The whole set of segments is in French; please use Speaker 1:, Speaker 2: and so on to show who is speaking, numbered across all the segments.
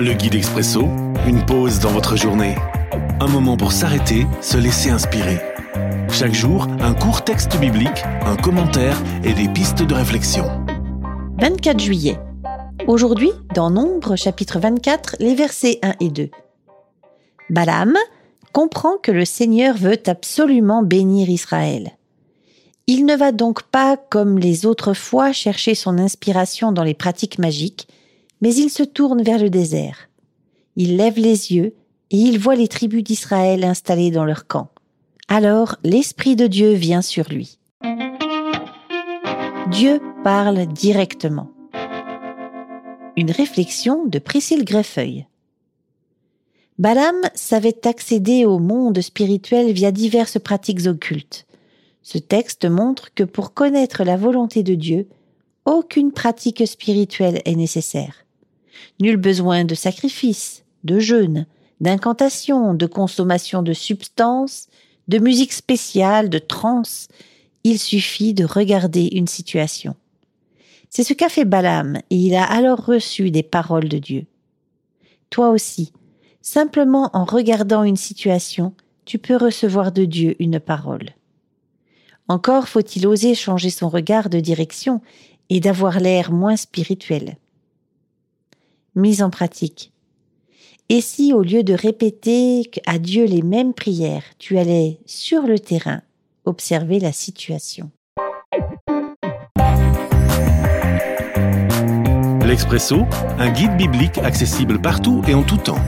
Speaker 1: Le guide expresso, une pause dans votre journée. Un moment pour s'arrêter, se laisser inspirer. Chaque jour, un court texte biblique, un commentaire et des pistes de réflexion.
Speaker 2: 24 juillet. Aujourd'hui, dans Nombre, chapitre 24, les versets 1 et 2. Balaam comprend que le Seigneur veut absolument bénir Israël. Il ne va donc pas, comme les autres fois, chercher son inspiration dans les pratiques magiques, mais il se tourne vers le désert. Il lève les yeux et il voit les tribus d'Israël installées dans leur camp. Alors l'Esprit de Dieu vient sur lui. Dieu parle directement. Une réflexion de Priscille Greffeuil. Balaam savait accéder au monde spirituel via diverses pratiques occultes. Ce texte montre que pour connaître la volonté de Dieu, aucune pratique spirituelle est nécessaire. Nul besoin de sacrifice, de jeûne, d'incantation, de consommation de substances, de musique spéciale, de trance. Il suffit de regarder une situation. C'est ce qu'a fait Balaam, et il a alors reçu des paroles de Dieu. Toi aussi, simplement en regardant une situation, tu peux recevoir de Dieu une parole. Encore faut-il oser changer son regard de direction et d'avoir l'air moins spirituel. Mise en pratique. Et si, au lieu de répéter à Dieu les mêmes prières, tu allais sur le terrain observer la situation?
Speaker 1: L'Expresso, un guide biblique accessible partout et en tout temps.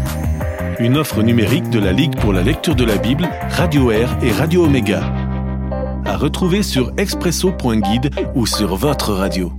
Speaker 1: Une offre numérique de la Ligue pour la lecture de la Bible, Radio Air et Radio Omega à retrouver sur expresso.guide ou sur votre radio.